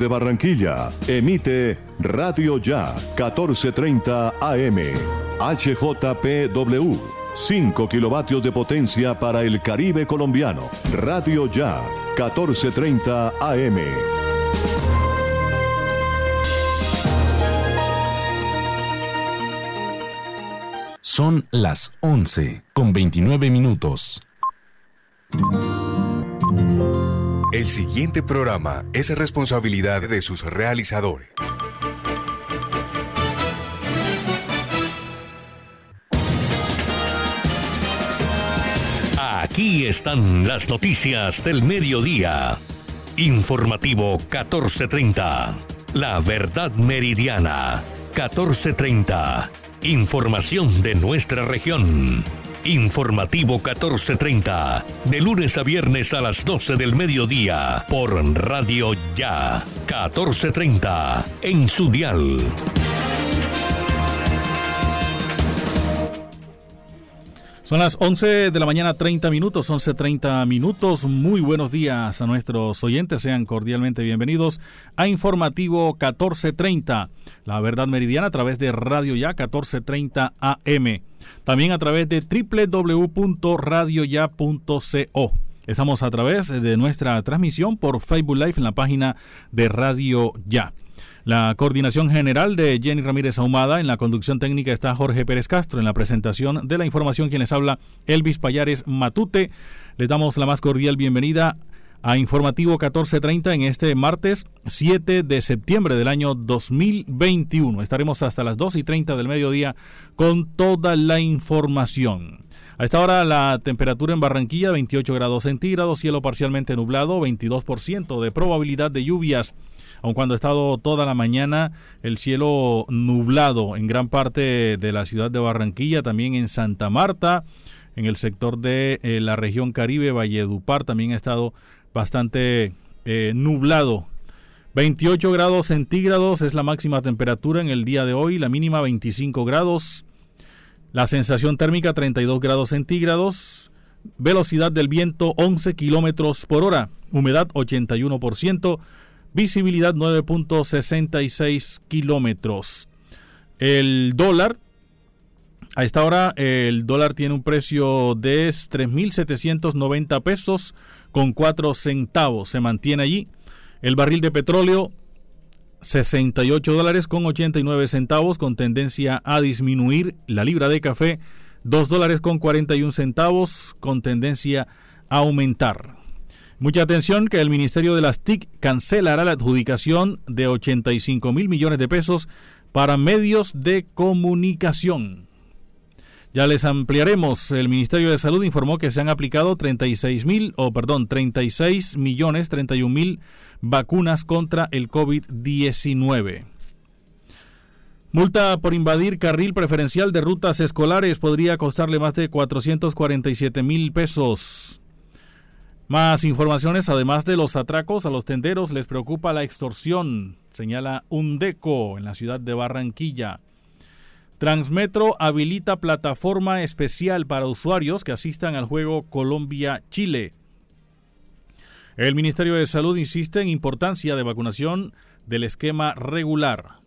Desde Barranquilla, emite Radio Ya 1430 AM. HJPW. 5 kilovatios de potencia para el Caribe colombiano. Radio Ya 1430 AM. Son las 11 con 29 minutos. El siguiente programa es responsabilidad de sus realizadores. Aquí están las noticias del mediodía. Informativo 1430. La verdad meridiana 1430. Información de nuestra región. Informativo 1430, de lunes a viernes a las 12 del mediodía, por Radio Ya, 1430, en su dial. Son las 11 de la mañana 30 minutos, 11.30 minutos. Muy buenos días a nuestros oyentes. Sean cordialmente bienvenidos a Informativo 1430, la verdad meridiana a través de Radio Ya 1430 AM. También a través de www.radioya.co. Estamos a través de nuestra transmisión por Facebook Live en la página de Radio Ya. La coordinación general de Jenny Ramírez Ahumada, en la conducción técnica está Jorge Pérez Castro, en la presentación de la información quienes habla Elvis Payares Matute. Les damos la más cordial bienvenida a Informativo 1430 en este martes 7 de septiembre del año 2021. Estaremos hasta las 2 y 30 del mediodía con toda la información. A esta hora la temperatura en Barranquilla 28 grados centígrados, cielo parcialmente nublado, 22% de probabilidad de lluvias aun cuando ha estado toda la mañana el cielo nublado en gran parte de la ciudad de Barranquilla, también en Santa Marta, en el sector de eh, la región Caribe, Valledupar, también ha estado bastante eh, nublado. 28 grados centígrados es la máxima temperatura en el día de hoy, la mínima 25 grados, la sensación térmica 32 grados centígrados, velocidad del viento 11 kilómetros por hora, humedad 81%, visibilidad 9.66 kilómetros. El dólar, a esta hora el dólar tiene un precio de 3.790 pesos con 4 centavos, se mantiene allí. El barril de petróleo 68 dólares con 89 centavos con tendencia a disminuir. La libra de café 2 dólares con 41 centavos con tendencia a aumentar. Mucha atención que el Ministerio de las TIC cancelará la adjudicación de 85 mil millones de pesos para medios de comunicación. Ya les ampliaremos. El Ministerio de Salud informó que se han aplicado 36 mil, o perdón, 36 millones, 31 mil vacunas contra el COVID-19. Multa por invadir carril preferencial de rutas escolares podría costarle más de 447 mil pesos. Más informaciones, además de los atracos a los tenderos, les preocupa la extorsión, señala Undeco en la ciudad de Barranquilla. Transmetro habilita plataforma especial para usuarios que asistan al juego Colombia-Chile. El Ministerio de Salud insiste en importancia de vacunación del esquema regular.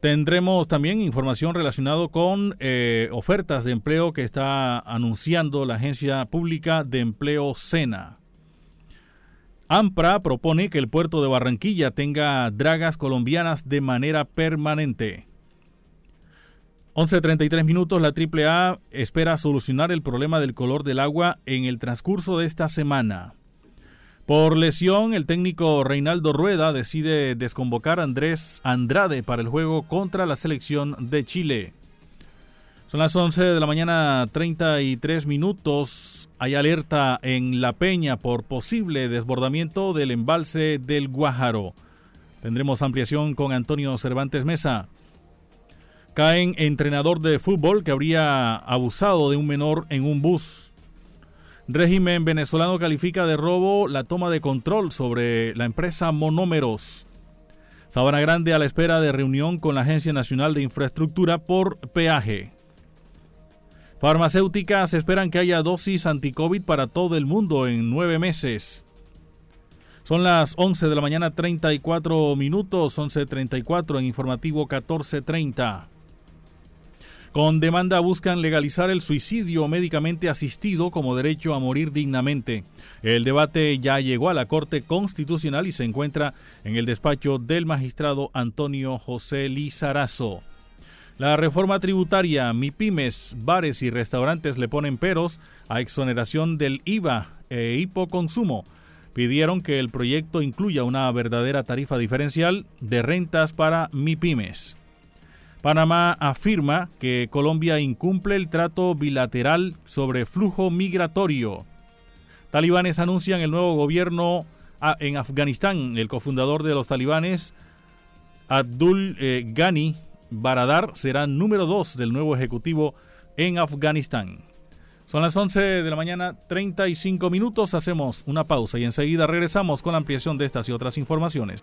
Tendremos también información relacionada con eh, ofertas de empleo que está anunciando la Agencia Pública de Empleo SENA. AMPRA propone que el puerto de Barranquilla tenga dragas colombianas de manera permanente. 11.33 minutos, la AAA espera solucionar el problema del color del agua en el transcurso de esta semana. Por lesión, el técnico Reinaldo Rueda decide desconvocar a Andrés Andrade para el juego contra la selección de Chile. Son las 11 de la mañana 33 minutos. Hay alerta en La Peña por posible desbordamiento del embalse del Guájaro. Tendremos ampliación con Antonio Cervantes Mesa. Caen entrenador de fútbol que habría abusado de un menor en un bus. Régimen venezolano califica de robo la toma de control sobre la empresa Monómeros. Sabana Grande a la espera de reunión con la Agencia Nacional de Infraestructura por peaje. Farmacéuticas esperan que haya dosis anti-COVID para todo el mundo en nueve meses. Son las 11 de la mañana 34 minutos, 11.34 en informativo 14.30. Con demanda buscan legalizar el suicidio médicamente asistido como derecho a morir dignamente. El debate ya llegó a la Corte Constitucional y se encuentra en el despacho del magistrado Antonio José Lizarazo. La reforma tributaria, MIPIMES, bares y restaurantes le ponen peros a exoneración del IVA e hipoconsumo pidieron que el proyecto incluya una verdadera tarifa diferencial de rentas para MIPIMES. Panamá afirma que Colombia incumple el trato bilateral sobre flujo migratorio. Talibanes anuncian el nuevo gobierno ah, en Afganistán. El cofundador de los talibanes, Abdul eh, Ghani Baradar, será número dos del nuevo ejecutivo en Afganistán. Son las 11 de la mañana, 35 minutos. Hacemos una pausa y enseguida regresamos con la ampliación de estas y otras informaciones.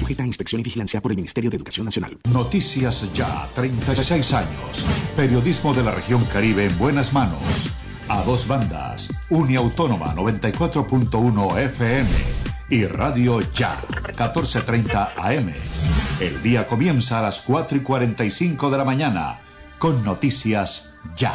Sujeta a inspección y vigilancia por el Ministerio de Educación Nacional. Noticias Ya, 36 años. Periodismo de la región Caribe en buenas manos a dos bandas, Uniautónoma 94.1 FM y Radio Ya 14.30 AM. El día comienza a las 4 y 45 de la mañana con Noticias Ya.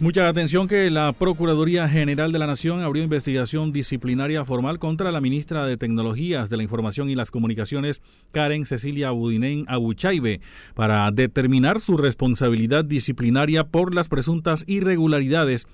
Mucha atención que la Procuraduría General de la Nación abrió investigación disciplinaria formal contra la ministra de Tecnologías de la Información y las Comunicaciones, Karen Cecilia Budinén Abuchaibe, para determinar su responsabilidad disciplinaria por las presuntas irregularidades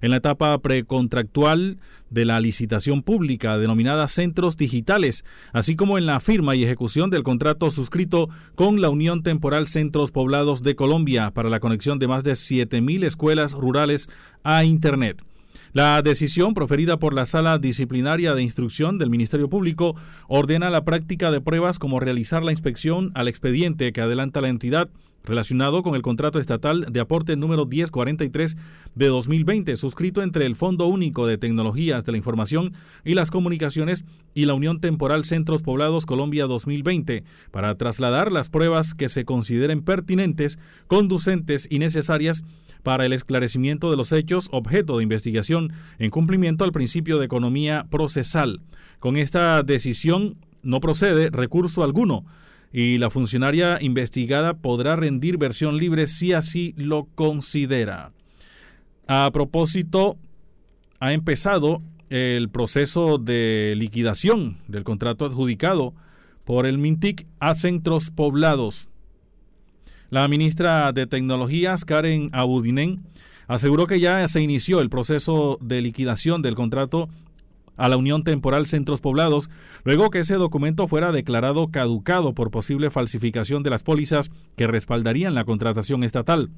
en la etapa precontractual de la licitación pública denominada Centros Digitales, así como en la firma y ejecución del contrato suscrito con la Unión Temporal Centros Poblados de Colombia para la conexión de más de 7.000 escuelas rurales a Internet. La decisión proferida por la Sala Disciplinaria de Instrucción del Ministerio Público ordena la práctica de pruebas como realizar la inspección al expediente que adelanta la entidad relacionado con el contrato estatal de aporte número 1043 de 2020, suscrito entre el Fondo Único de Tecnologías de la Información y las Comunicaciones y la Unión Temporal Centros Poblados Colombia 2020, para trasladar las pruebas que se consideren pertinentes, conducentes y necesarias para el esclarecimiento de los hechos objeto de investigación en cumplimiento al principio de economía procesal. Con esta decisión no procede recurso alguno y la funcionaria investigada podrá rendir versión libre si así lo considera. A propósito, ha empezado el proceso de liquidación del contrato adjudicado por el MINTIC a centros poblados. La ministra de Tecnologías, Karen Abudinen, aseguró que ya se inició el proceso de liquidación del contrato a la Unión Temporal Centros Poblados, luego que ese documento fuera declarado caducado por posible falsificación de las pólizas que respaldarían la contratación estatal.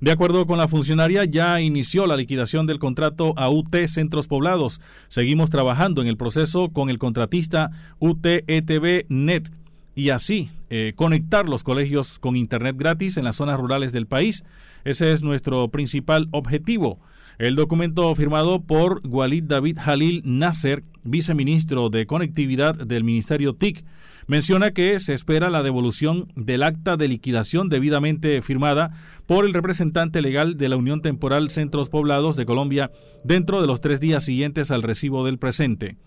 De acuerdo con la funcionaria, ya inició la liquidación del contrato a UT Centros Poblados. Seguimos trabajando en el proceso con el contratista UTETV Net y así eh, conectar los colegios con Internet gratis en las zonas rurales del país. Ese es nuestro principal objetivo. El documento firmado por Walid David Halil Nasser, viceministro de Conectividad del Ministerio TIC, menciona que se espera la devolución del acta de liquidación debidamente firmada por el representante legal de la Unión Temporal Centros Poblados de Colombia dentro de los tres días siguientes al recibo del presente.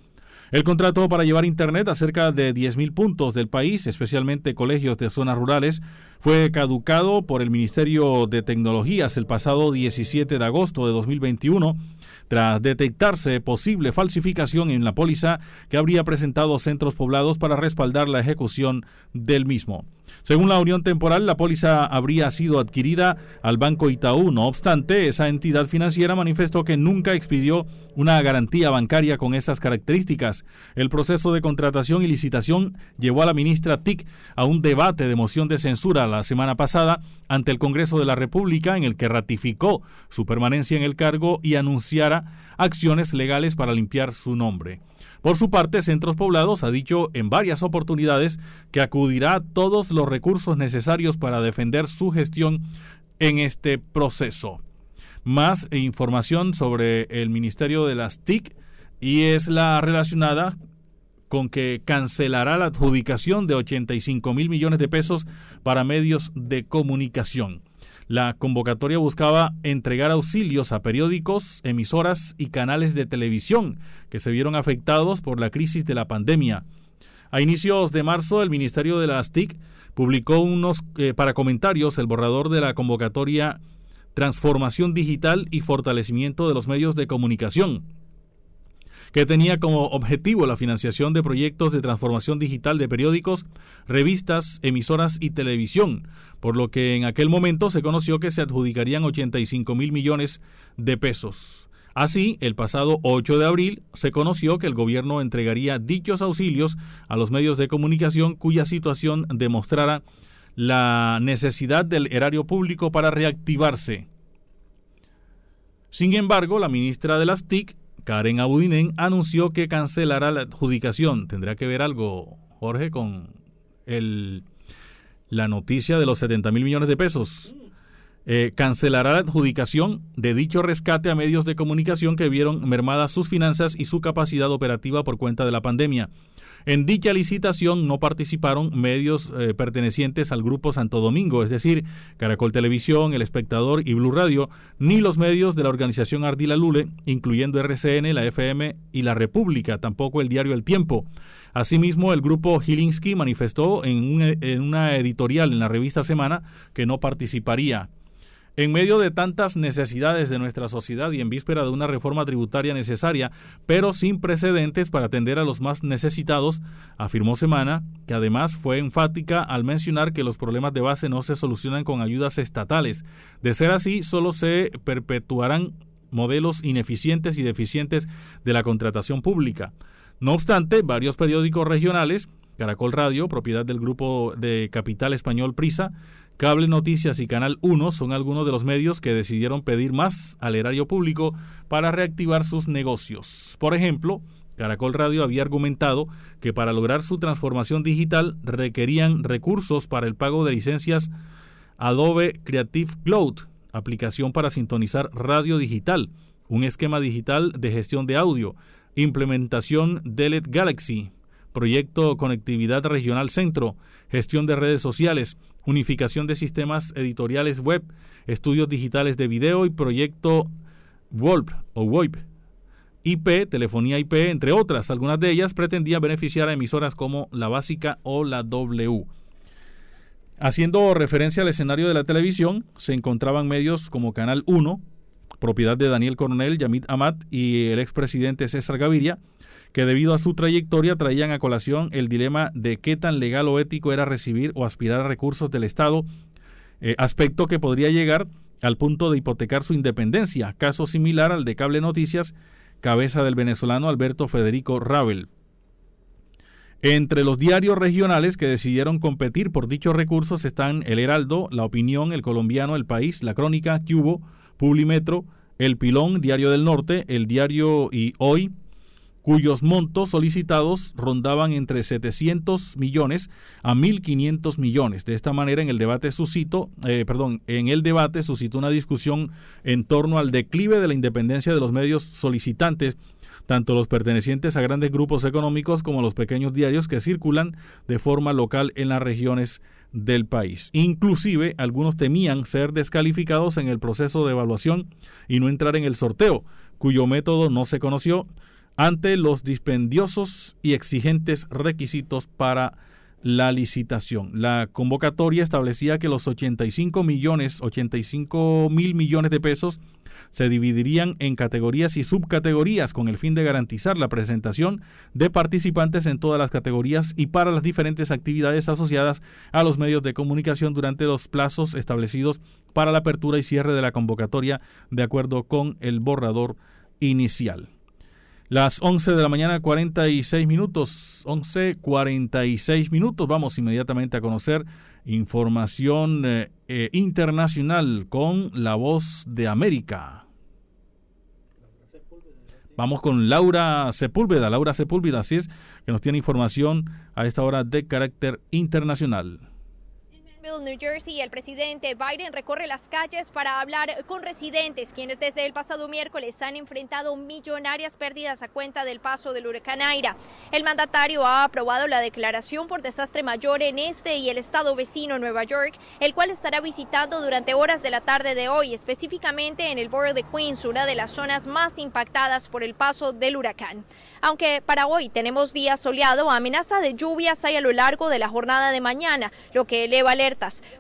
El contrato para llevar Internet a cerca de 10.000 puntos del país, especialmente colegios de zonas rurales, fue caducado por el Ministerio de Tecnologías el pasado 17 de agosto de 2021 tras detectarse posible falsificación en la póliza que habría presentado centros poblados para respaldar la ejecución del mismo. Según la Unión Temporal, la póliza habría sido adquirida al Banco Itaú. No obstante, esa entidad financiera manifestó que nunca expidió una garantía bancaria con esas características. El proceso de contratación y licitación llevó a la ministra TIC a un debate de moción de censura la semana pasada ante el Congreso de la República en el que ratificó su permanencia en el cargo y acciones legales para limpiar su nombre. Por su parte, Centros Poblados ha dicho en varias oportunidades que acudirá a todos los recursos necesarios para defender su gestión en este proceso. Más información sobre el Ministerio de las TIC y es la relacionada con que cancelará la adjudicación de 85 mil millones de pesos para medios de comunicación. La convocatoria buscaba entregar auxilios a periódicos, emisoras y canales de televisión que se vieron afectados por la crisis de la pandemia. A inicios de marzo, el Ministerio de las TIC publicó unos eh, para comentarios el borrador de la convocatoria Transformación Digital y Fortalecimiento de los Medios de Comunicación que tenía como objetivo la financiación de proyectos de transformación digital de periódicos, revistas, emisoras y televisión, por lo que en aquel momento se conoció que se adjudicarían 85 mil millones de pesos. Así, el pasado 8 de abril se conoció que el gobierno entregaría dichos auxilios a los medios de comunicación cuya situación demostrara la necesidad del erario público para reactivarse. Sin embargo, la ministra de las TIC Karen Abudinen anunció que cancelará la adjudicación. ¿Tendrá que ver algo, Jorge, con el, la noticia de los 70 mil millones de pesos? Eh, cancelará la adjudicación de dicho rescate a medios de comunicación que vieron mermadas sus finanzas y su capacidad operativa por cuenta de la pandemia. En dicha licitación no participaron medios eh, pertenecientes al Grupo Santo Domingo, es decir, Caracol Televisión, El Espectador y Blue Radio, ni los medios de la organización Ardila Lule, incluyendo RCN, la FM y La República, tampoco el diario El Tiempo. Asimismo, el grupo Gilinski manifestó en, en una editorial en la revista Semana que no participaría. En medio de tantas necesidades de nuestra sociedad y en víspera de una reforma tributaria necesaria, pero sin precedentes para atender a los más necesitados, afirmó Semana, que además fue enfática al mencionar que los problemas de base no se solucionan con ayudas estatales. De ser así, solo se perpetuarán modelos ineficientes y deficientes de la contratación pública. No obstante, varios periódicos regionales, Caracol Radio, propiedad del grupo de capital español Prisa, Cable Noticias y Canal 1 son algunos de los medios que decidieron pedir más al erario público para reactivar sus negocios. Por ejemplo, Caracol Radio había argumentado que para lograr su transformación digital requerían recursos para el pago de licencias Adobe Creative Cloud, aplicación para sintonizar radio digital, un esquema digital de gestión de audio, implementación Delet Galaxy, proyecto Conectividad Regional Centro, gestión de redes sociales, unificación de sistemas editoriales web, estudios digitales de video y proyecto VoIP o VoIP. IP, telefonía IP, entre otras. Algunas de ellas pretendían beneficiar a emisoras como la Básica o la W. Haciendo referencia al escenario de la televisión, se encontraban medios como Canal 1, propiedad de Daniel Coronel, Yamit Amat y el expresidente César Gaviria, que debido a su trayectoria traían a colación el dilema de qué tan legal o ético era recibir o aspirar a recursos del Estado, eh, aspecto que podría llegar al punto de hipotecar su independencia, caso similar al de Cable Noticias, cabeza del venezolano Alberto Federico Ravel. Entre los diarios regionales que decidieron competir por dichos recursos están El Heraldo, La Opinión, El Colombiano, El País, La Crónica, Cubo, Publimetro, El Pilón, Diario del Norte, El Diario y Hoy, cuyos montos solicitados rondaban entre 700 millones a 1.500 millones. De esta manera, en el debate suscitó, eh, perdón, en el debate suscitó una discusión en torno al declive de la independencia de los medios solicitantes, tanto los pertenecientes a grandes grupos económicos como los pequeños diarios que circulan de forma local en las regiones del país. Inclusive, algunos temían ser descalificados en el proceso de evaluación y no entrar en el sorteo, cuyo método no se conoció ante los dispendiosos y exigentes requisitos para la licitación. La convocatoria establecía que los 85 millones, 85 mil millones de pesos se dividirían en categorías y subcategorías con el fin de garantizar la presentación de participantes en todas las categorías y para las diferentes actividades asociadas a los medios de comunicación durante los plazos establecidos para la apertura y cierre de la convocatoria de acuerdo con el borrador inicial. Las 11 de la mañana, 46 minutos. 11.46 minutos. Vamos inmediatamente a conocer información eh, eh, internacional con la voz de América. Vamos con Laura Sepúlveda. Laura Sepúlveda, así es, que nos tiene información a esta hora de carácter internacional. New Jersey, el presidente Biden recorre las calles para hablar con residentes, quienes desde el pasado miércoles han enfrentado millonarias pérdidas a cuenta del paso del huracán Aira. El mandatario ha aprobado la declaración por desastre mayor en este y el estado vecino Nueva York, el cual estará visitando durante horas de la tarde de hoy, específicamente en el borough de Queens, una de las zonas más impactadas por el paso del huracán. Aunque para hoy tenemos día soleado, amenaza de lluvias hay a lo largo de la jornada de mañana, lo que eleva el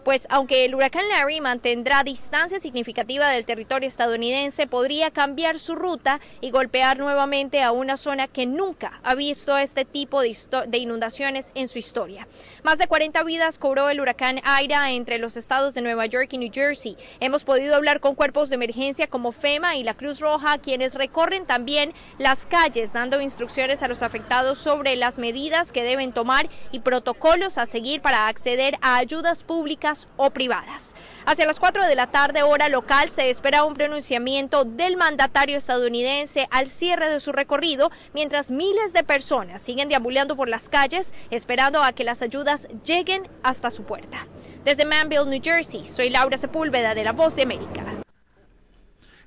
pues aunque el huracán Larry mantendrá distancia significativa del territorio estadounidense, podría cambiar su ruta y golpear nuevamente a una zona que nunca ha visto este tipo de, de inundaciones en su historia. Más de 40 vidas cobró el huracán Aira entre los estados de Nueva York y New Jersey. Hemos podido hablar con cuerpos de emergencia como FEMA y la Cruz Roja, quienes recorren también las calles dando instrucciones a los afectados sobre las medidas que deben tomar y protocolos a seguir para acceder a ayudas públicas o privadas. Hacia las 4 de la tarde hora local se espera un pronunciamiento del mandatario estadounidense al cierre de su recorrido, mientras miles de personas siguen deambulando por las calles esperando a que las ayudas lleguen hasta su puerta. Desde Manville, New Jersey, soy Laura Sepúlveda de La Voz de América.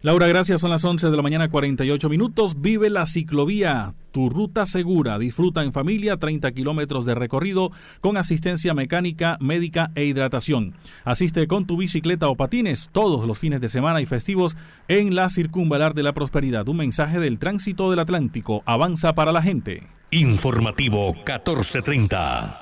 Laura, gracias. Son las 11 de la mañana, 48 minutos. Vive la ciclovía, tu ruta segura. Disfruta en familia 30 kilómetros de recorrido con asistencia mecánica, médica e hidratación. Asiste con tu bicicleta o patines todos los fines de semana y festivos en la Circunvalar de la Prosperidad. Un mensaje del tránsito del Atlántico. Avanza para la gente. Informativo 1430.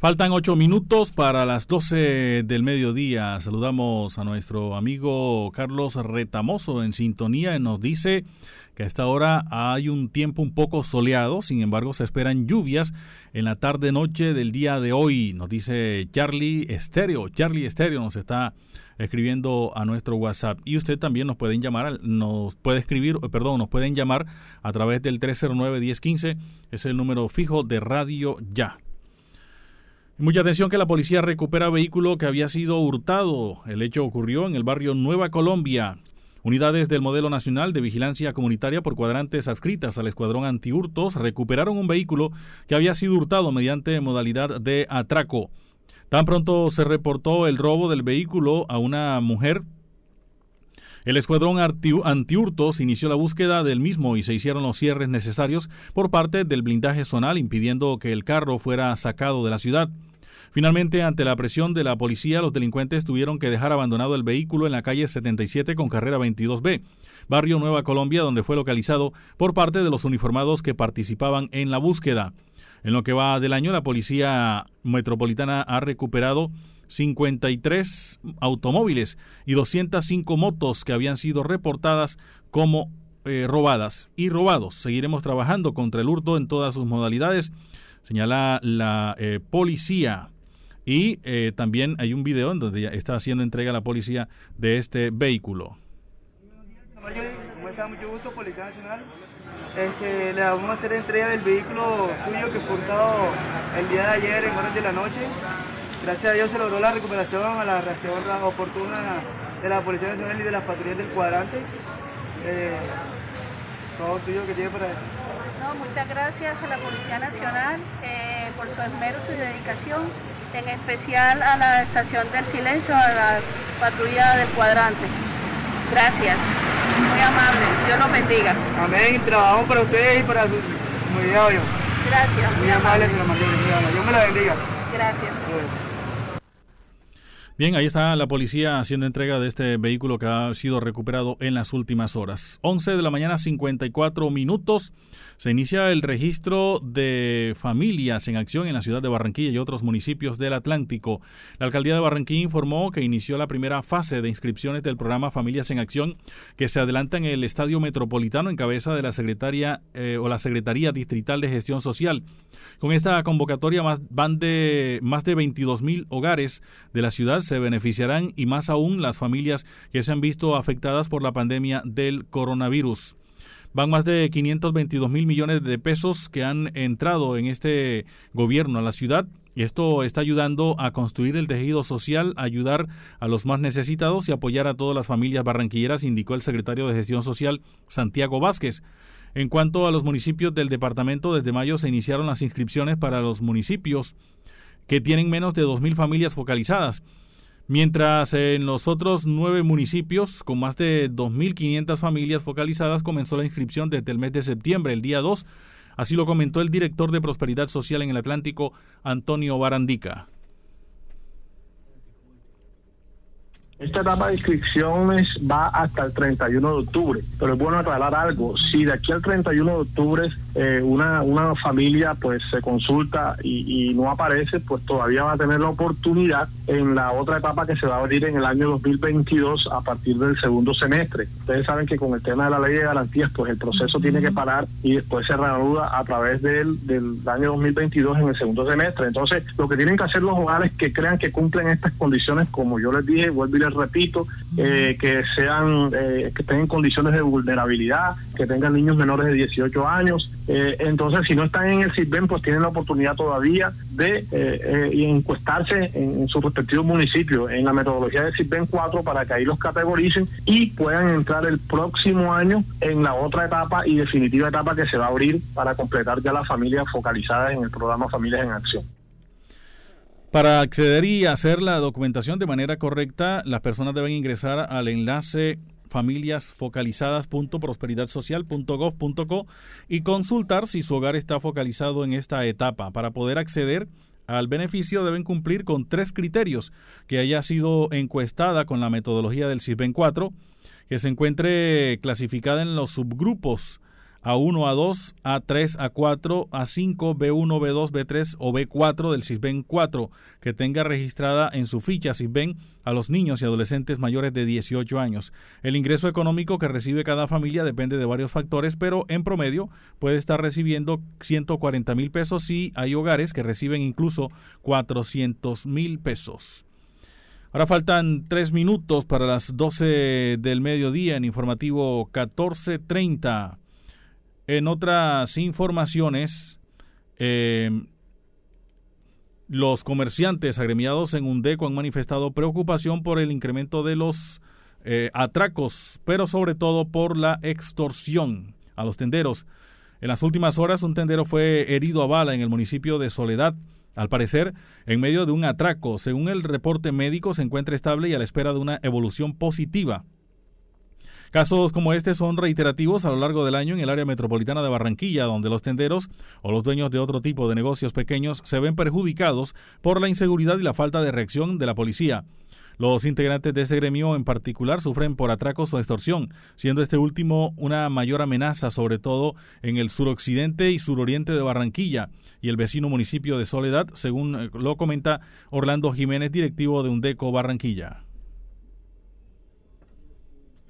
Faltan ocho minutos para las doce del mediodía. Saludamos a nuestro amigo Carlos Retamoso en sintonía. Nos dice que a esta hora hay un tiempo un poco soleado, sin embargo se esperan lluvias en la tarde-noche del día de hoy. Nos dice Charlie Estéreo. Charlie Estéreo nos está escribiendo a nuestro WhatsApp. Y usted también nos pueden llamar, nos puede escribir, perdón, nos pueden llamar a través del 309-1015. Es el número fijo de Radio Ya. Mucha atención que la policía recupera vehículo que había sido hurtado. El hecho ocurrió en el barrio Nueva Colombia. Unidades del Modelo Nacional de Vigilancia Comunitaria por cuadrantes adscritas al Escuadrón Antihurtos recuperaron un vehículo que había sido hurtado mediante modalidad de atraco. Tan pronto se reportó el robo del vehículo a una mujer, el escuadrón antihurtos inició la búsqueda del mismo y se hicieron los cierres necesarios por parte del blindaje zonal impidiendo que el carro fuera sacado de la ciudad. Finalmente, ante la presión de la policía, los delincuentes tuvieron que dejar abandonado el vehículo en la calle 77 con carrera 22B, barrio Nueva Colombia, donde fue localizado por parte de los uniformados que participaban en la búsqueda. En lo que va del año, la policía metropolitana ha recuperado 53 automóviles y 205 motos que habían sido reportadas como eh, robadas y robados. Seguiremos trabajando contra el hurto en todas sus modalidades, señala la eh, policía. Y eh, también hay un video en donde ya está haciendo entrega a la policía de este vehículo. ¿Cómo está? Mucho gusto, Policía Nacional. Este, le vamos a hacer entrega del vehículo suyo que fue hurtado el día de ayer en horas de la noche. Gracias a Dios se logró la recuperación a la reacción oportuna de la Policía Nacional y de las patrullas del cuadrante. Eh, todo suyo que tiene para no, muchas gracias a la Policía Nacional eh, por su esmero, su dedicación, en especial a la Estación del Silencio, a la patrulla del cuadrante. Gracias, muy amable, Dios los bendiga. Amén, trabajamos para ustedes y para su comunidad. Gracias, muy, amable, amable. Dios me la bendiga. Gracias. Bien, ahí está la policía haciendo entrega de este vehículo que ha sido recuperado en las últimas horas. 11 de la mañana, 54 minutos. Se inicia el registro de familias en acción en la ciudad de Barranquilla y otros municipios del Atlántico. La alcaldía de Barranquilla informó que inició la primera fase de inscripciones del programa Familias en Acción que se adelanta en el Estadio Metropolitano en cabeza de la secretaria eh, o la Secretaría Distrital de Gestión Social. Con esta convocatoria más, van de más de 22 mil hogares de la ciudad se beneficiarán y más aún las familias que se han visto afectadas por la pandemia del coronavirus. Van más de 522 mil millones de pesos que han entrado en este gobierno a la ciudad y esto está ayudando a construir el tejido social, ayudar a los más necesitados y apoyar a todas las familias barranquilleras, indicó el secretario de Gestión Social Santiago Vázquez. En cuanto a los municipios del departamento, desde mayo se iniciaron las inscripciones para los municipios que tienen menos de 2.000 familias focalizadas mientras en los otros nueve municipios con más de 2.500 familias focalizadas comenzó la inscripción desde el mes de septiembre, el día 2. Así lo comentó el director de Prosperidad Social en el Atlántico, Antonio Barandica. Esta etapa de inscripciones va hasta el 31 de octubre, pero es bueno aclarar algo. Si de aquí al 31 de octubre eh, una, una familia pues se consulta y, no aparece, pues todavía va a tener la oportunidad en la otra etapa que se va a abrir en el año 2022 a partir del segundo semestre. Ustedes saben que con el tema de la ley de garantías, pues el proceso tiene que parar y después se reanuda a través del, del año 2022 en el segundo semestre. Entonces, lo que tienen que hacer los hogares que crean que cumplen estas condiciones, como yo les dije, vuelvo y repito, eh, que sean, eh, que tengan condiciones de vulnerabilidad, que tengan niños menores de 18 años. Eh, entonces, si no están en el CISBEN, pues tienen la oportunidad todavía de encuestarse en, su respectivo municipio en la metodología del CISBEN 4 para que ahí los categoricen y puedan entrar el próximo año en la otra etapa y definitiva etapa que se va a abrir para completar ya las familias focalizadas en el programa Familias en Acción. Para acceder y hacer la documentación de manera correcta, las personas deben ingresar al enlace familiasfocalizadas.prosperidadsocial.gov.co y consultar si su hogar está focalizado en esta etapa. Para poder acceder al beneficio deben cumplir con tres criterios, que haya sido encuestada con la metodología del CISBEN 4, que se encuentre clasificada en los subgrupos a1, A2, A3, A4, A5, B1, B2, B3 o B4 del CISBEN 4 que tenga registrada en su ficha CISBEN a los niños y adolescentes mayores de 18 años. El ingreso económico que recibe cada familia depende de varios factores, pero en promedio puede estar recibiendo 140 mil pesos y hay hogares que reciben incluso 400 mil pesos. Ahora faltan tres minutos para las 12 del mediodía en informativo 1430. En otras informaciones, eh, los comerciantes agremiados en UNDECO han manifestado preocupación por el incremento de los eh, atracos, pero sobre todo por la extorsión a los tenderos. En las últimas horas, un tendero fue herido a bala en el municipio de Soledad, al parecer, en medio de un atraco. Según el reporte médico, se encuentra estable y a la espera de una evolución positiva. Casos como este son reiterativos a lo largo del año en el área metropolitana de Barranquilla, donde los tenderos o los dueños de otro tipo de negocios pequeños se ven perjudicados por la inseguridad y la falta de reacción de la policía. Los integrantes de este gremio en particular sufren por atracos o extorsión, siendo este último una mayor amenaza, sobre todo en el suroccidente y suroriente de Barranquilla y el vecino municipio de Soledad, según eh, lo comenta Orlando Jiménez, directivo de Undeco Barranquilla.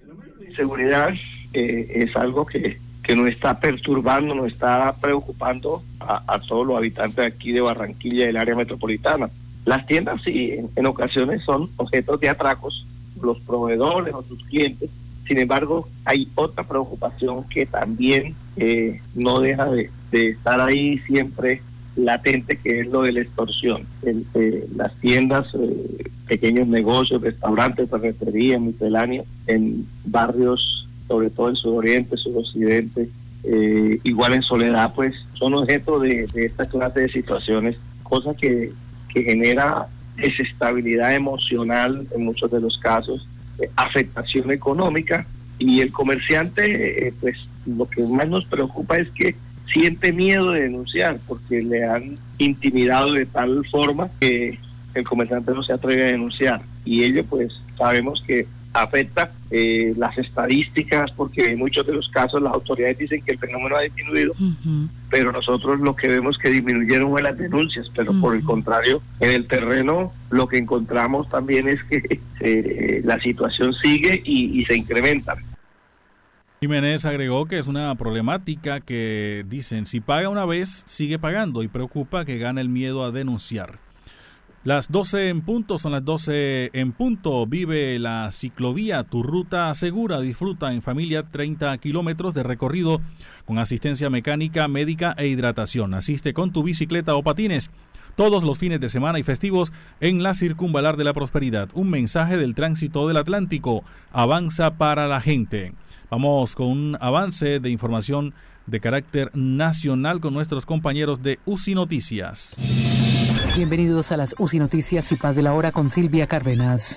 La inseguridad eh, es algo que, que está perturbando, nos está preocupando a, a todos los habitantes aquí de Barranquilla y del área metropolitana las tiendas sí, en, ocasiones son objetos de atracos, los proveedores o sus clientes. Sin embargo, hay otra preocupación que también eh, no deja de, estar ahí siempre latente, que es lo de la extorsión. Eh, las tiendas, eh, pequeños negocios, restaurantes, ferreterías, misceláneas, en barrios, sobre todo en suroriente, suroccidente, igual en Soledad, pues son objeto de, de esta clase de situaciones, cosa que que genera desestabilidad emocional en muchos de los casos, eh, afectación económica y el comerciante, eh, pues lo que más nos preocupa es que siente miedo de denunciar porque le han intimidado de tal forma que el comerciante no se atreve a denunciar. Y ello pues sabemos que afecta eh, las estadísticas porque en muchos de los casos las autoridades dicen que el fenómeno ha disminuido, pero nosotros lo que vemos que disminuyeron fue las denuncias, pero por el contrario, en el terreno lo que encontramos también es que eh, la situación sigue y, y se incrementa. Jiménez agregó que es una problemática que dicen si paga una vez sigue pagando y preocupa que gane el miedo a denunciar. Las 12 en punto son las 12 en punto. Vive la ciclovía, tu ruta segura. Disfruta en familia 30 kilómetros de recorrido con asistencia mecánica, médica e hidratación. Asiste con tu bicicleta o patines todos los fines de semana y festivos en la Circunvalar de la Prosperidad. Un mensaje del tránsito del Atlántico. Avanza para la gente. Vamos con un avance de información de carácter nacional con nuestros compañeros de UCI Noticias. Bienvenidos a las UCI Noticias y Paz de la Hora con Silvia Cárdenas.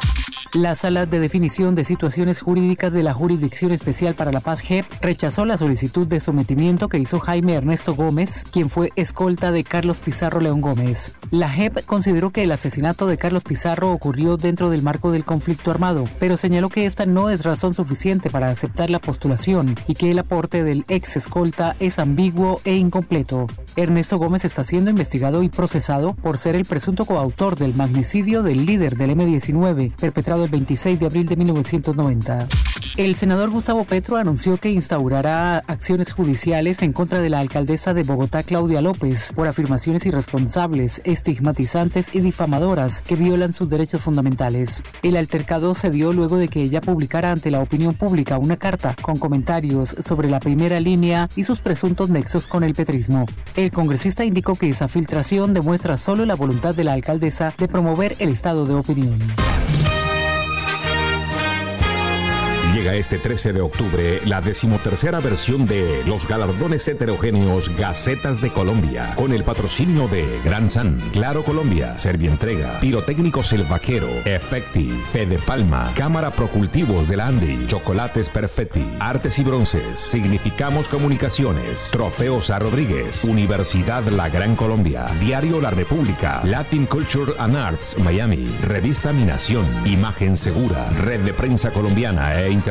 La Sala de Definición de Situaciones Jurídicas de la Jurisdicción Especial para la Paz JEP rechazó la solicitud de sometimiento que hizo Jaime Ernesto Gómez, quien fue escolta de Carlos Pizarro León Gómez. La JEP consideró que el asesinato de Carlos Pizarro ocurrió dentro del marco del conflicto armado, pero señaló que esta no es razón suficiente para aceptar la postulación y que el aporte del ex escolta es ambiguo e incompleto. Ernesto Gómez está siendo investigado y procesado por ser el presunto coautor del magnicidio del líder del M-19, perpetrado el 26 de abril de 1990. El senador Gustavo Petro anunció que instaurará acciones judiciales en contra de la alcaldesa de Bogotá, Claudia López, por afirmaciones irresponsables, estigmatizantes y difamadoras que violan sus derechos fundamentales. El altercado se dio luego de que ella publicara ante la opinión pública una carta con comentarios sobre la primera línea y sus presuntos nexos con el petrismo. El congresista indicó que esa filtración demuestra solo la voluntad de la alcaldesa de promover el estado de opinión. Llega este 13 de octubre la decimotercera versión de los galardones heterogéneos Gacetas de Colombia, con el patrocinio de Gran San, Claro Colombia, Servientrega, Pirotécnicos El Vaquero, Efecti, Fede Palma, Cámara Procultivos de la Andy, Chocolates Perfetti, Artes y Bronces, Significamos Comunicaciones, Trofeos a Rodríguez, Universidad La Gran Colombia, Diario La República, Latin Culture and Arts Miami, Revista Mi Nación, Imagen Segura, Red de Prensa Colombiana e Internacional,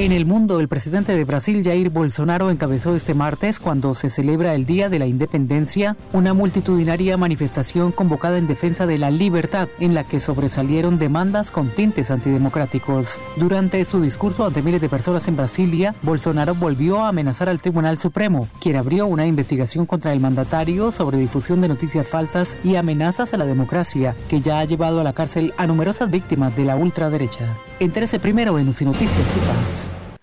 En el mundo, el presidente de Brasil, Jair Bolsonaro, encabezó este martes, cuando se celebra el Día de la Independencia, una multitudinaria manifestación convocada en defensa de la libertad, en la que sobresalieron demandas con tintes antidemocráticos. Durante su discurso ante miles de personas en Brasilia, Bolsonaro volvió a amenazar al Tribunal Supremo, quien abrió una investigación contra el mandatario sobre difusión de noticias falsas y amenazas a la democracia, que ya ha llevado a la cárcel a numerosas víctimas de la ultraderecha. Entérese primero en UCI Noticias y Paz.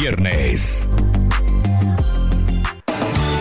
viernes.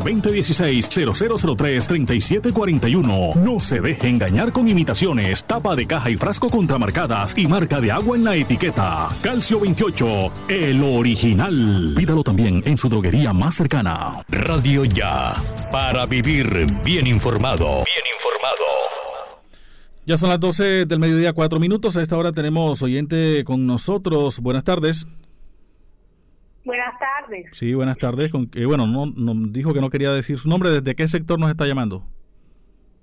2016-0003-3741. No se deje engañar con imitaciones, tapa de caja y frasco contramarcadas y marca de agua en la etiqueta. Calcio 28, el original. Pídalo también en su droguería más cercana. Radio Ya, para vivir bien informado. Bien informado. Ya son las 12 del mediodía, 4 minutos. A esta hora tenemos oyente con nosotros. Buenas tardes. Buenas tardes. Sí, buenas tardes. Con, eh, bueno, no, no, dijo que no quería decir su nombre. ¿Desde qué sector nos está llamando?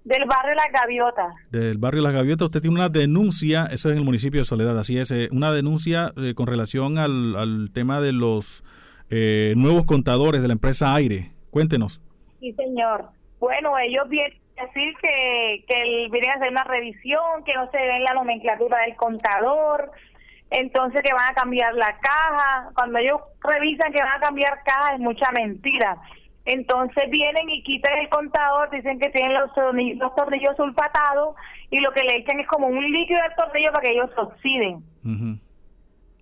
Del barrio Las Gaviotas. Del barrio Las Gaviotas. Usted tiene una denuncia, eso es en el municipio de Soledad, así es, eh, una denuncia eh, con relación al, al, tema de los eh, nuevos contadores de la empresa Aire. Cuéntenos. Sí, señor. Bueno, ellos vienen a decir que, que vienen a hacer una revisión, que no se ve en la nomenclatura del contador, entonces que van a cambiar la caja. Cuando ellos revisan que van a cambiar caja es mucha mentira. Entonces vienen y quitan el contador, dicen que tienen los tornillos, los tornillos sulfatados y lo que le echan es como un líquido del tornillo para que ellos se oxiden. Uh -huh.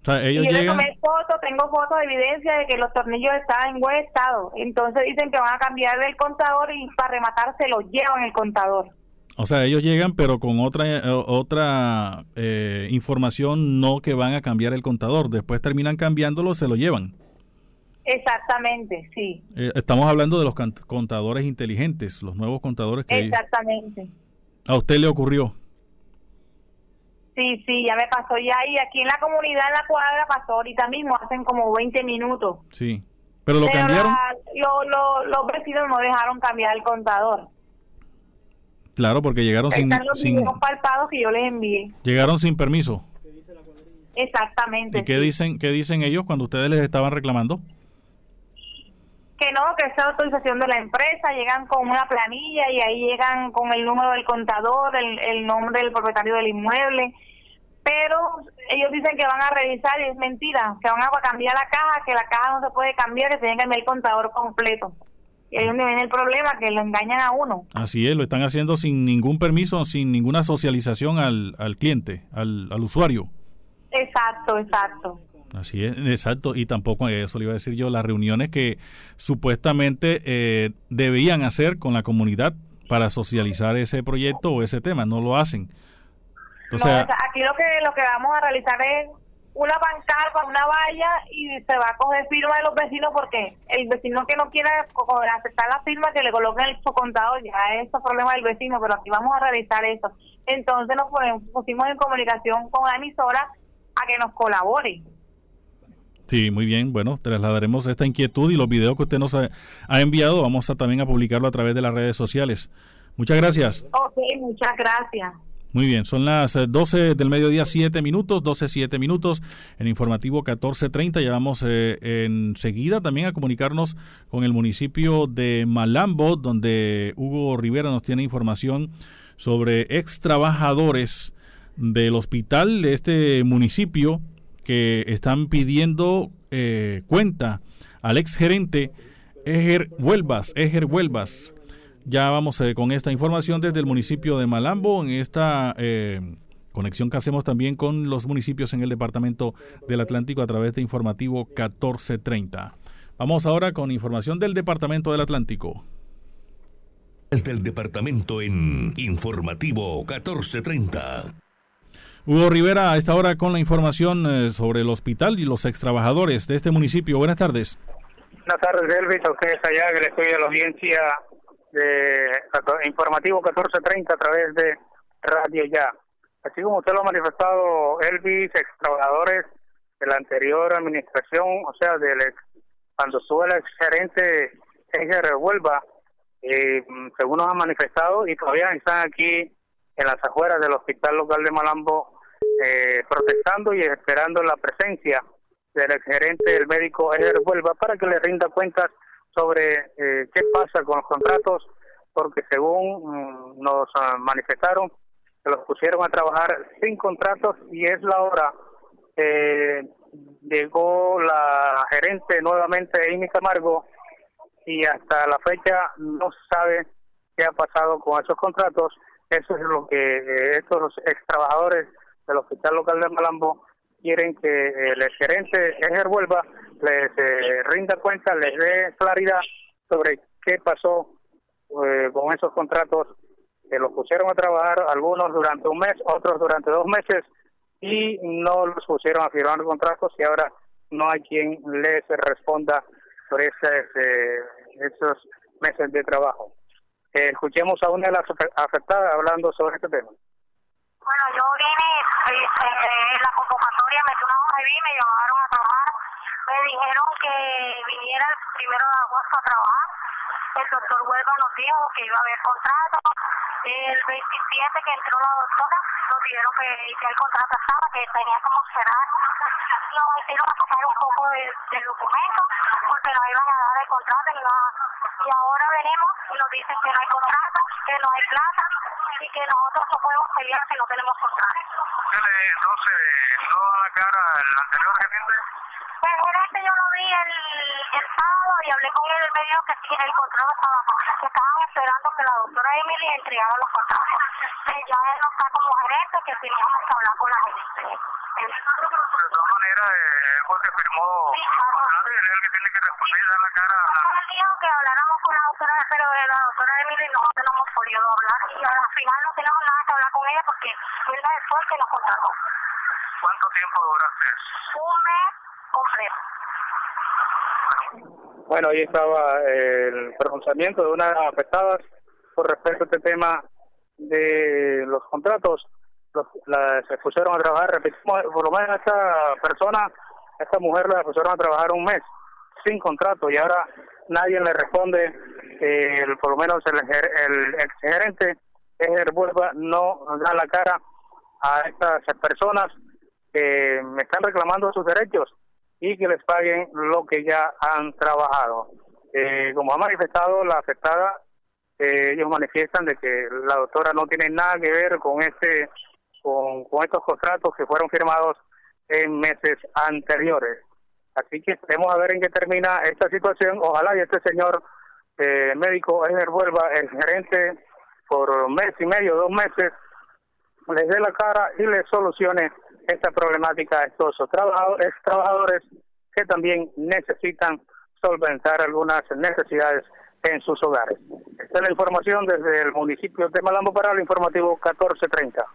O sea, ellos y yo llegan... le tomé fotos, tengo fotos de evidencia de que los tornillos están en buen estado. Entonces dicen que van a cambiar el contador y para rematar se lo llevan el contador. O sea, ellos llegan, pero con otra eh, otra eh, información, no que van a cambiar el contador. Después terminan cambiándolo, se lo llevan. Exactamente, sí. Eh, estamos hablando de los contadores inteligentes, los nuevos contadores que... Exactamente. ¿A usted le ocurrió? Sí, sí, ya me pasó ya y aquí en la comunidad, en la cuadra, pasó ahorita mismo, hacen como 20 minutos. Sí. ¿Pero lo Pero cambiaron? la- lo- lo- los vecinos no dejaron cambiar el contador. Claro, porque llegaron sin, los sin palpados que yo les envié. llegaron sin permiso. Exactamente. ¿Y qué dicen qué dicen ellos cuando ustedes les estaban reclamando? Que no, que esa autorización de la empresa, llegan con una planilla y ahí llegan con el número del contador, el, el nombre del propietario del inmueble. Pero ellos dicen que van a revisar y es mentira, que van a cambiar la caja, que la caja no se puede cambiar, que tienen que el contador completo. Y ahí es donde viene el problema, que lo engañan a uno. Así es, lo están haciendo sin ningún permiso, sin ninguna socialización al, al cliente, al, al usuario. Exacto, exacto. Así es, exacto. Y tampoco, eso le iba a decir yo, las reuniones que supuestamente eh, debían hacer con la comunidad para socializar ese proyecto o ese tema, no lo hacen. O No, sea, o sea, aquí lo que lo que vamos a realizar es una pancarta, una valla y se va a coger firma de los vecinos porque el vecino que no quiera aceptar la firma que le coloquen el su contador ya es problema del vecino, pero aquí vamos a realizar eso. Entonces nos pusimos en comunicación con la emisora a que nos colabore. sí, muy bien. Bueno, trasladaremos esta inquietud y los videos que usted nos ha, ha enviado, vamos a también a publicarlo a través de las redes sociales. Muchas gracias. Ok, muchas gracias. Muy bien, son las eh, 12 del mediodía, 7 minutos, 12, 7 minutos. En informativo 1430 ya vamos eh, enseguida también a comunicarnos con el municipio de Malambo, donde Hugo Rivera nos tiene información sobre ex trabajadores del hospital de este municipio que están pidiendo eh, cuenta al ex gerente Eger Huelvas, Eger Huelvas. Ya vamos eh, con esta información desde el municipio de Malambo en esta eh, Conexión que hacemos también con los municipios en el departamento del Atlántico a través de informativo 1430. Vamos ahora con información del departamento del Atlántico. Desde el departamento en informativo 1430. Hugo Rivera, a esta hora con la información eh, sobre el hospital y los extrabajadores de este municipio. Buenas tardes. Buenas tardes, Elvis, a ustedes allá, que les estoy a la audiencia de Informativo 1430 a través de Radio Ya. Así como usted lo ha manifestado, Elvis, ex trabajadores de la anterior administración, o sea, del cuando estuvo el ex gerente Revuelva, eh, según nos han manifestado, y todavía están aquí en las afueras del hospital local de Malambo eh, protestando y esperando la presencia del ex gerente del médico Eger Revuelva para que le rinda cuentas sobre eh, qué pasa con los contratos, porque según mm, nos manifestaron, se los pusieron a trabajar sin contratos y es la hora. Eh, llegó la gerente nuevamente, Amy Camargo, y hasta la fecha no se sabe qué ha pasado con esos contratos. Eso es lo que eh, estos ex trabajadores del Hospital Local de Malambo quieren que el gerente Eger vuelva, les eh, rinda cuenta, les dé claridad sobre qué pasó eh, con esos contratos que los pusieron a trabajar algunos durante un mes, otros durante dos meses y no los pusieron a firmar contratos y ahora no hay quien les responda por ese, esos meses de trabajo. Eh, escuchemos a una de las afectadas hablando sobre este tema. Bueno, yo vine, este, en la convocatoria una hoja y me a trabajar. Me dijeron que viniera el primero de agosto a trabajar. El doctor Huelva nos dijo que iba a haber contrato. El 27 que entró la doctora, nos dijeron que, que el contrato estaba, que tenía como cerrar. Nos hicieron sacar un poco del de documento porque nos iban a dar el contrato y, y ahora venimos y nos dicen que no hay contrato, que no hay plata y que nosotros no podemos pelear si no tenemos contrato. Entonces, no da la cara el anterior gerente? El gerente yo lo vi el, el sábado y hablé con él, él me dijo que sí, el contrato estaba que estaban esperando que la doctora Emily entregara los contratos. Que ya él no está como gerente, que teníamos que hablar con la gente. De todas maneras, él fue que firmó y él es el que tiene que responder, dar la cara. Él dijo que habláramos con la doctora, pero la doctora Emily no, no hemos podido hablar y al final no tenemos nada que hablar con ella porque él después que nos contrató. ¿Cuánto tiempo duraste? Un mes completo. Bueno, ahí estaba el pronunciamiento de una de las afectadas por respecto a este tema de los contratos. Los, la, se pusieron a trabajar, repetimos, por lo menos esta persona, esta mujer la pusieron a trabajar un mes sin contrato y ahora nadie le responde, eh, por lo menos el, el ex gerente el vuelva no da la cara a estas personas que me están reclamando sus derechos y que les paguen lo que ya han trabajado. Eh, como ha manifestado la afectada, eh, ellos manifiestan de que la doctora no tiene nada que ver con este con, con estos contratos que fueron firmados en meses anteriores. Así que esperemos a ver en qué termina esta situación. Ojalá y este señor eh, médico Eger vuelva, el gerente, por mes y medio, dos meses, les dé la cara y les solucione esta problemática a estos trabajadores, trabajadores que también necesitan solventar algunas necesidades en sus hogares. Esta es la información desde el municipio de Malambo para el informativo 1430.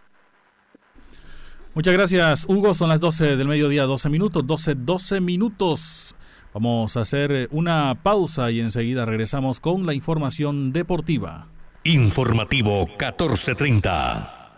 Muchas gracias, Hugo. Son las 12 del mediodía, 12 minutos, 12, 12 minutos. Vamos a hacer una pausa y enseguida regresamos con la información deportiva. Informativo 1430.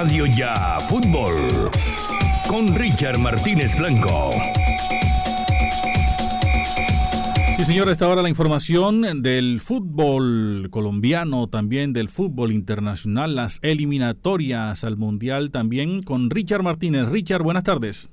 Radio Ya Fútbol con Richard Martínez Blanco. Sí, señor, esta hora la información del fútbol colombiano, también del fútbol internacional, las eliminatorias al Mundial también con Richard Martínez. Richard, buenas tardes.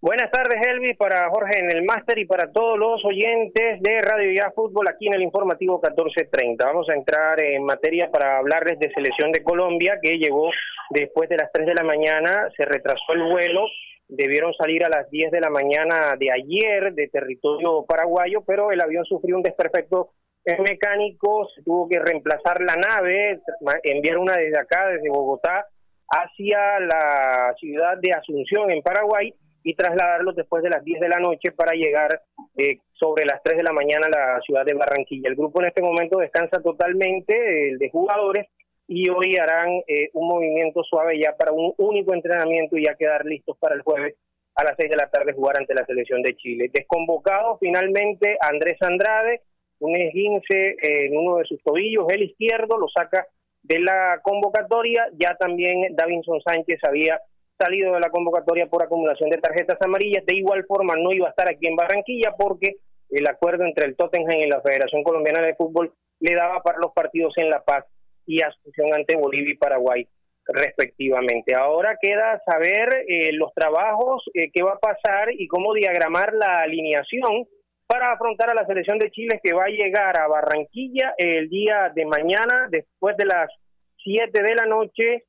Buenas tardes, Elvis, para Jorge en el máster y para todos los oyentes de Radio Ya Fútbol aquí en el informativo 1430. Vamos a entrar en materia para hablarles de selección de Colombia que llegó después de las 3 de la mañana, se retrasó el vuelo, debieron salir a las 10 de la mañana de ayer de territorio paraguayo, pero el avión sufrió un desperfecto mecánico, se tuvo que reemplazar la nave, enviar una desde acá, desde Bogotá, hacia la ciudad de Asunción en Paraguay y trasladarlos después de las 10 de la noche para llegar eh, sobre las 3 de la mañana a la ciudad de Barranquilla. El grupo en este momento descansa totalmente, el de jugadores, y hoy harán eh, un movimiento suave ya para un único entrenamiento y ya quedar listos para el jueves a las 6 de la tarde jugar ante la selección de Chile. Desconvocado finalmente Andrés Andrade, un esguince en uno de sus tobillos, el izquierdo, lo saca de la convocatoria, ya también Davinson Sánchez había salido de la convocatoria por acumulación de tarjetas amarillas. De igual forma, no iba a estar aquí en Barranquilla porque el acuerdo entre el Tottenham y la Federación Colombiana de Fútbol le daba para los partidos en La Paz y Asunción ante Bolivia y Paraguay respectivamente. Ahora queda saber eh, los trabajos, eh, qué va a pasar y cómo diagramar la alineación para afrontar a la selección de Chile que va a llegar a Barranquilla el día de mañana después de las 7 de la noche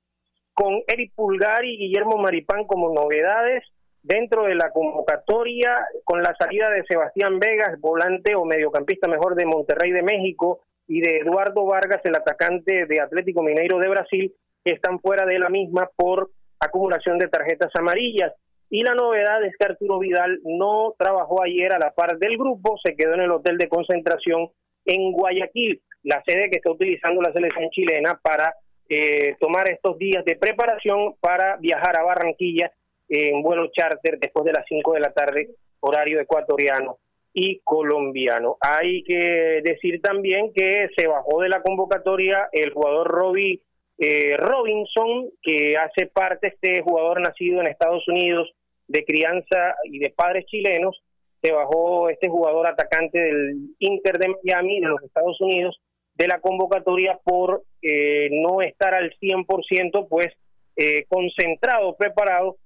con Eric Pulgar y Guillermo Maripán como novedades dentro de la convocatoria, con la salida de Sebastián Vegas, volante o mediocampista mejor de Monterrey de México, y de Eduardo Vargas, el atacante de Atlético Mineiro de Brasil, que están fuera de la misma por acumulación de tarjetas amarillas. Y la novedad es que Arturo Vidal no trabajó ayer a la par del grupo, se quedó en el hotel de concentración en Guayaquil, la sede que está utilizando la selección chilena para eh, tomar estos días de preparación para viajar a Barranquilla en vuelo charter después de las 5 de la tarde, horario ecuatoriano y colombiano. Hay que decir también que se bajó de la convocatoria el jugador Robbie eh, Robinson, que hace parte, este jugador nacido en Estados Unidos, de crianza y de padres chilenos, se bajó este jugador atacante del Inter de Miami de los Estados Unidos de la convocatoria por eh, no estar al 100%, pues eh, concentrado, preparado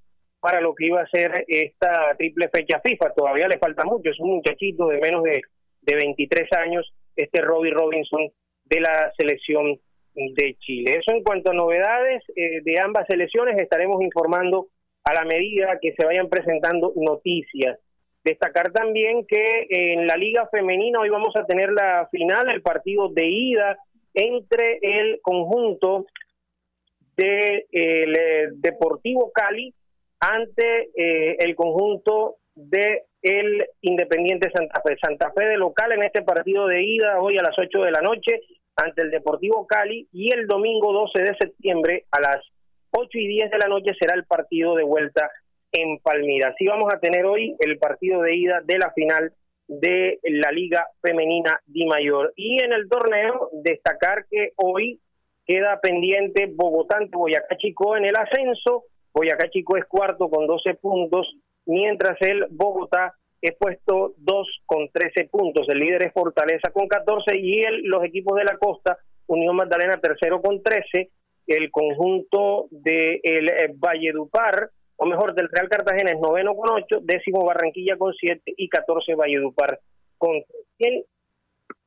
para lo que iba a ser esta triple fecha FIFA. Todavía le falta mucho, es un muchachito de menos de, de 23 años, este Robbie Robinson de la selección de Chile. Eso en cuanto a novedades eh, de ambas selecciones, estaremos informando a la medida que se vayan presentando noticias. Destacar también que en la Liga Femenina hoy vamos a tener la final, el partido de ida entre el conjunto de el eh, Deportivo Cali ante eh, el conjunto de el Independiente Santa Fe. Santa Fe de local en este partido de ida hoy a las 8 de la noche ante el Deportivo Cali y el domingo 12 de septiembre a las 8 y 10 de la noche será el partido de vuelta en Palmira. Así vamos a tener hoy el partido de ida de la final de la Liga Femenina Di Mayor. Y en el torneo, destacar que hoy queda pendiente Bogotá Boyacá Chico en el ascenso. Boyacá Chico es cuarto con 12 puntos, mientras el Bogotá es puesto 2 con 13 puntos. El líder es Fortaleza con 14 y el, los equipos de la costa, Unión Magdalena tercero con 13, el conjunto de eh, Valledupar o mejor, del Real Cartagena es noveno con ocho, décimo Barranquilla con siete y catorce Valledupar con tres.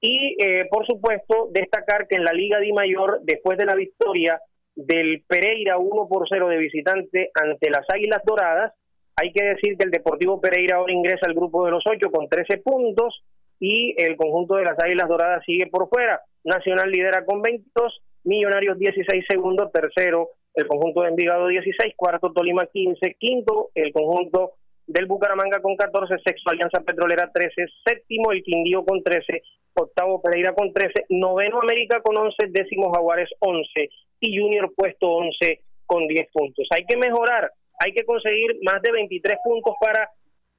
Y eh, por supuesto, destacar que en la Liga Di Mayor, después de la victoria del Pereira 1 por 0 de visitante ante las Águilas Doradas, hay que decir que el Deportivo Pereira ahora ingresa al grupo de los ocho con 13 puntos y el conjunto de las Águilas Doradas sigue por fuera. Nacional lidera con 22, Millonarios 16 segundo, tercero el conjunto de Envigado 16, cuarto Tolima 15, quinto el conjunto del Bucaramanga con 14, sexto Alianza Petrolera 13, séptimo el Quindío con 13, octavo Pereira con 13, noveno América con 11, décimo Jaguares 11 y Junior puesto 11 con 10 puntos. Hay que mejorar, hay que conseguir más de 23 puntos para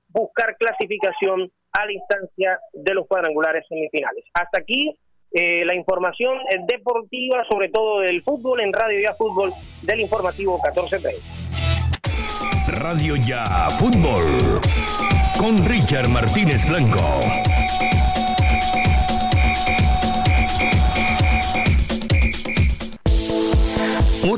buscar clasificación a la instancia de los cuadrangulares semifinales. Hasta aquí eh, la información deportiva, sobre todo del fútbol en Radio Ya Fútbol del informativo 1430. Radio Ya Fútbol con Richard Martínez Blanco.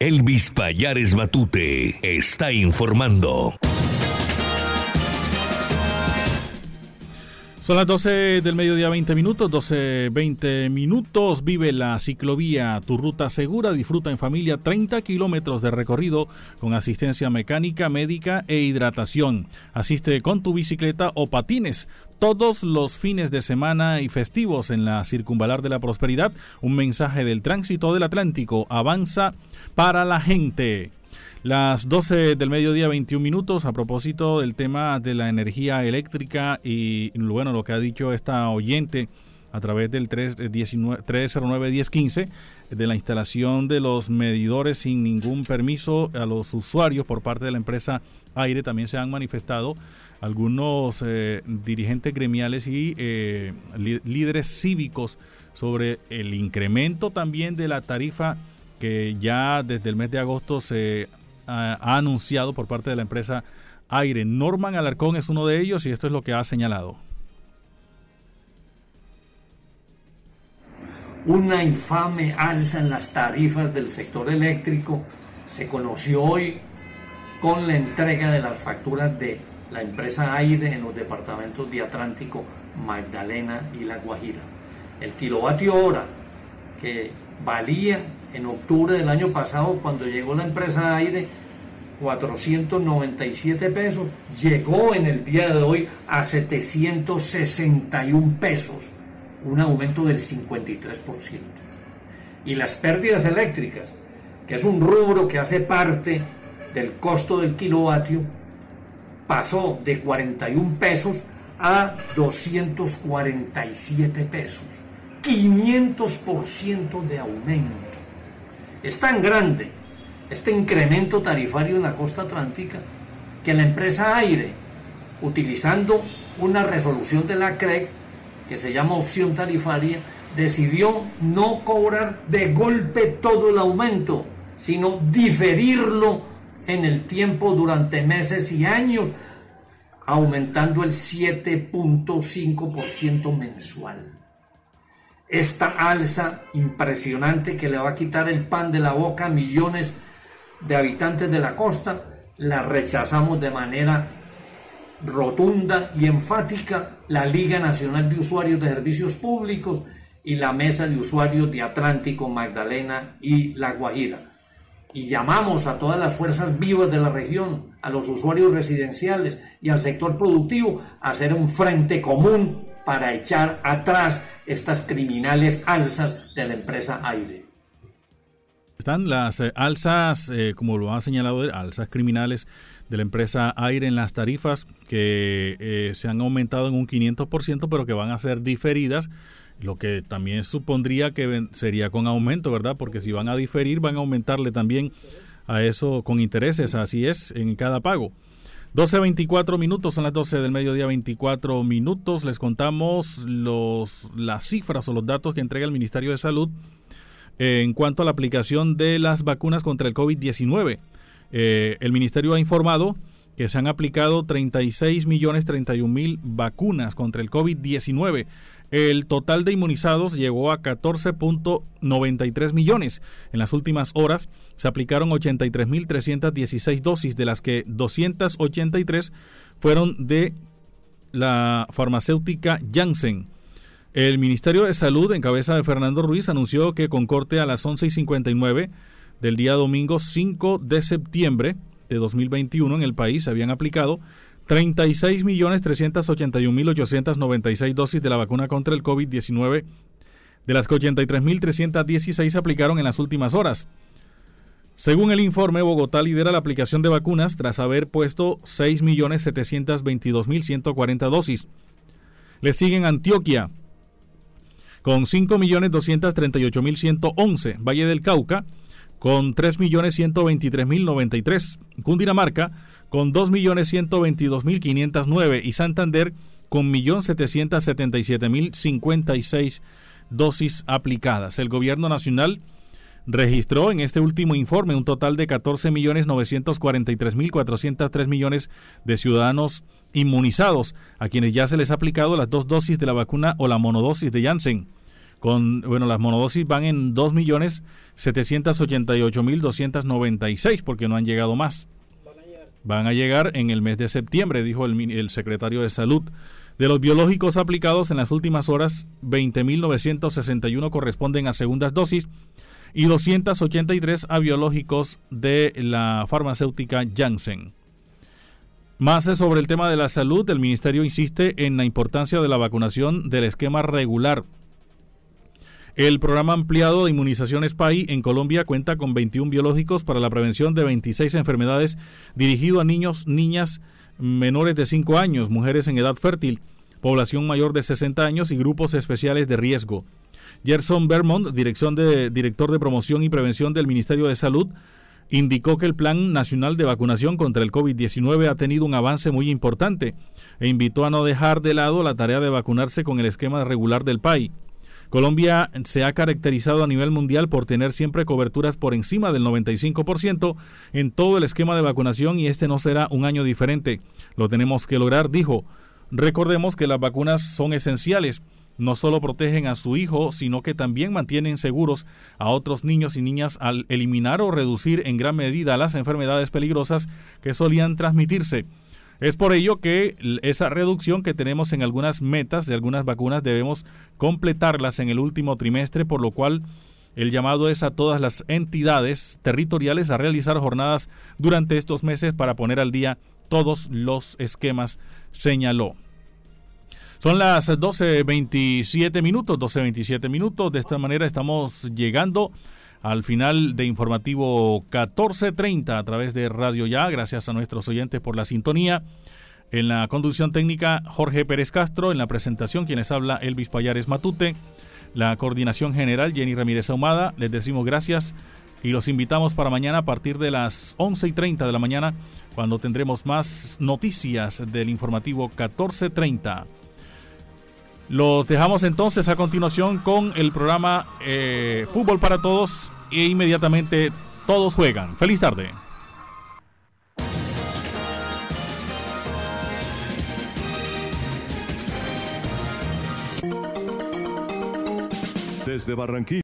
Elvis Payares Matute está informando. Son las 12 del mediodía, 20 minutos, 12, 20 minutos. Vive la ciclovía, tu ruta segura. Disfruta en familia 30 kilómetros de recorrido con asistencia mecánica, médica e hidratación. Asiste con tu bicicleta o patines todos los fines de semana y festivos en la Circunvalar de la Prosperidad. Un mensaje del tránsito del Atlántico. Avanza para la gente. Las 12 del mediodía, 21 minutos, a propósito del tema de la energía eléctrica y, bueno, lo que ha dicho esta oyente a través del 309-1015 de la instalación de los medidores sin ningún permiso a los usuarios por parte de la empresa Aire. También se han manifestado algunos eh, dirigentes gremiales y eh, líderes cívicos sobre el incremento también de la tarifa que ya desde el mes de agosto se ha anunciado por parte de la empresa Aire. Norman Alarcón es uno de ellos y esto es lo que ha señalado. Una infame alza en las tarifas del sector eléctrico se conoció hoy con la entrega de las facturas de la empresa Aire en los departamentos de Atlántico, Magdalena y La Guajira. El kilovatio hora que valía en octubre del año pasado cuando llegó la empresa Aire 497 pesos, llegó en el día de hoy a 761 pesos, un aumento del 53%. Y las pérdidas eléctricas, que es un rubro que hace parte del costo del kilovatio, pasó de 41 pesos a 247 pesos. 500% de aumento. Es tan grande este incremento tarifario en la costa atlántica que la empresa Aire, utilizando una resolución de la CREC que se llama opción tarifaria, decidió no cobrar de golpe todo el aumento, sino diferirlo en el tiempo durante meses y años, aumentando el 7.5% mensual. Esta alza impresionante que le va a quitar el pan de la boca a millones de habitantes de la costa, la rechazamos de manera rotunda y enfática la Liga Nacional de Usuarios de Servicios Públicos y la Mesa de Usuarios de Atlántico, Magdalena y La Guajira. Y llamamos a todas las fuerzas vivas de la región, a los usuarios residenciales y al sector productivo a hacer un frente común para echar atrás estas criminales alzas de la empresa Aire. Están las eh, alzas, eh, como lo ha señalado, alzas criminales de la empresa Aire en las tarifas que eh, se han aumentado en un 500%, pero que van a ser diferidas, lo que también supondría que sería con aumento, ¿verdad? Porque si van a diferir, van a aumentarle también a eso con intereses, así es, en cada pago. 12.24 minutos, son las 12 del mediodía, 24 minutos. Les contamos los, las cifras o los datos que entrega el Ministerio de Salud en cuanto a la aplicación de las vacunas contra el COVID-19. Eh, el ministerio ha informado que se han aplicado 36 millones 31 mil vacunas contra el COVID-19. El total de inmunizados llegó a 14.93 millones. En las últimas horas se aplicaron 83.316 dosis, de las que 283 fueron de la farmacéutica Janssen. El Ministerio de Salud, en cabeza de Fernando Ruiz, anunció que con corte a las 11 y 59 del día domingo 5 de septiembre de 2021 en el país se habían aplicado 36.381.896 dosis de la vacuna contra el COVID-19, de las que 83.316 se aplicaron en las últimas horas. Según el informe, Bogotá lidera la aplicación de vacunas tras haber puesto 6.722.140 dosis. Le siguen Antioquia con 5.238.111, Valle del Cauca con 3.123.093, Cundinamarca con 2.122.509 y Santander con 1.777.056 dosis aplicadas. El gobierno nacional registró en este último informe un total de 14.943.403 millones de ciudadanos inmunizados, a quienes ya se les ha aplicado las dos dosis de la vacuna o la monodosis de Janssen. Con, bueno, las monodosis van en 2.788.296 porque no han llegado más. Van a llegar en el mes de septiembre, dijo el, el secretario de Salud. De los biológicos aplicados en las últimas horas, 20.961 corresponden a segundas dosis y 283 a biológicos de la farmacéutica Janssen. Más sobre el tema de la salud, el Ministerio insiste en la importancia de la vacunación del esquema regular el programa ampliado de inmunizaciones PAI en Colombia cuenta con 21 biológicos para la prevención de 26 enfermedades dirigido a niños, niñas menores de 5 años, mujeres en edad fértil, población mayor de 60 años y grupos especiales de riesgo. Gerson Vermont, dirección de, director de promoción y prevención del Ministerio de Salud, indicó que el Plan Nacional de Vacunación contra el COVID-19 ha tenido un avance muy importante e invitó a no dejar de lado la tarea de vacunarse con el esquema regular del PAI. Colombia se ha caracterizado a nivel mundial por tener siempre coberturas por encima del 95% en todo el esquema de vacunación y este no será un año diferente. Lo tenemos que lograr, dijo. Recordemos que las vacunas son esenciales. No solo protegen a su hijo, sino que también mantienen seguros a otros niños y niñas al eliminar o reducir en gran medida las enfermedades peligrosas que solían transmitirse. Es por ello que esa reducción que tenemos en algunas metas de algunas vacunas debemos completarlas en el último trimestre, por lo cual el llamado es a todas las entidades territoriales a realizar jornadas durante estos meses para poner al día todos los esquemas, señaló. Son las 12.27 minutos, 12.27 minutos. De esta manera estamos llegando al final de informativo 1430 a través de Radio Ya. Gracias a nuestros oyentes por la sintonía. En la conducción técnica, Jorge Pérez Castro. En la presentación, quienes habla, Elvis Payares Matute. La coordinación general, Jenny Ramírez Ahumada. Les decimos gracias y los invitamos para mañana a partir de las 11 y 30 de la mañana, cuando tendremos más noticias del informativo 1430. Los dejamos entonces a continuación con el programa eh, Fútbol para Todos e inmediatamente todos juegan. Feliz tarde. Desde Barranquilla.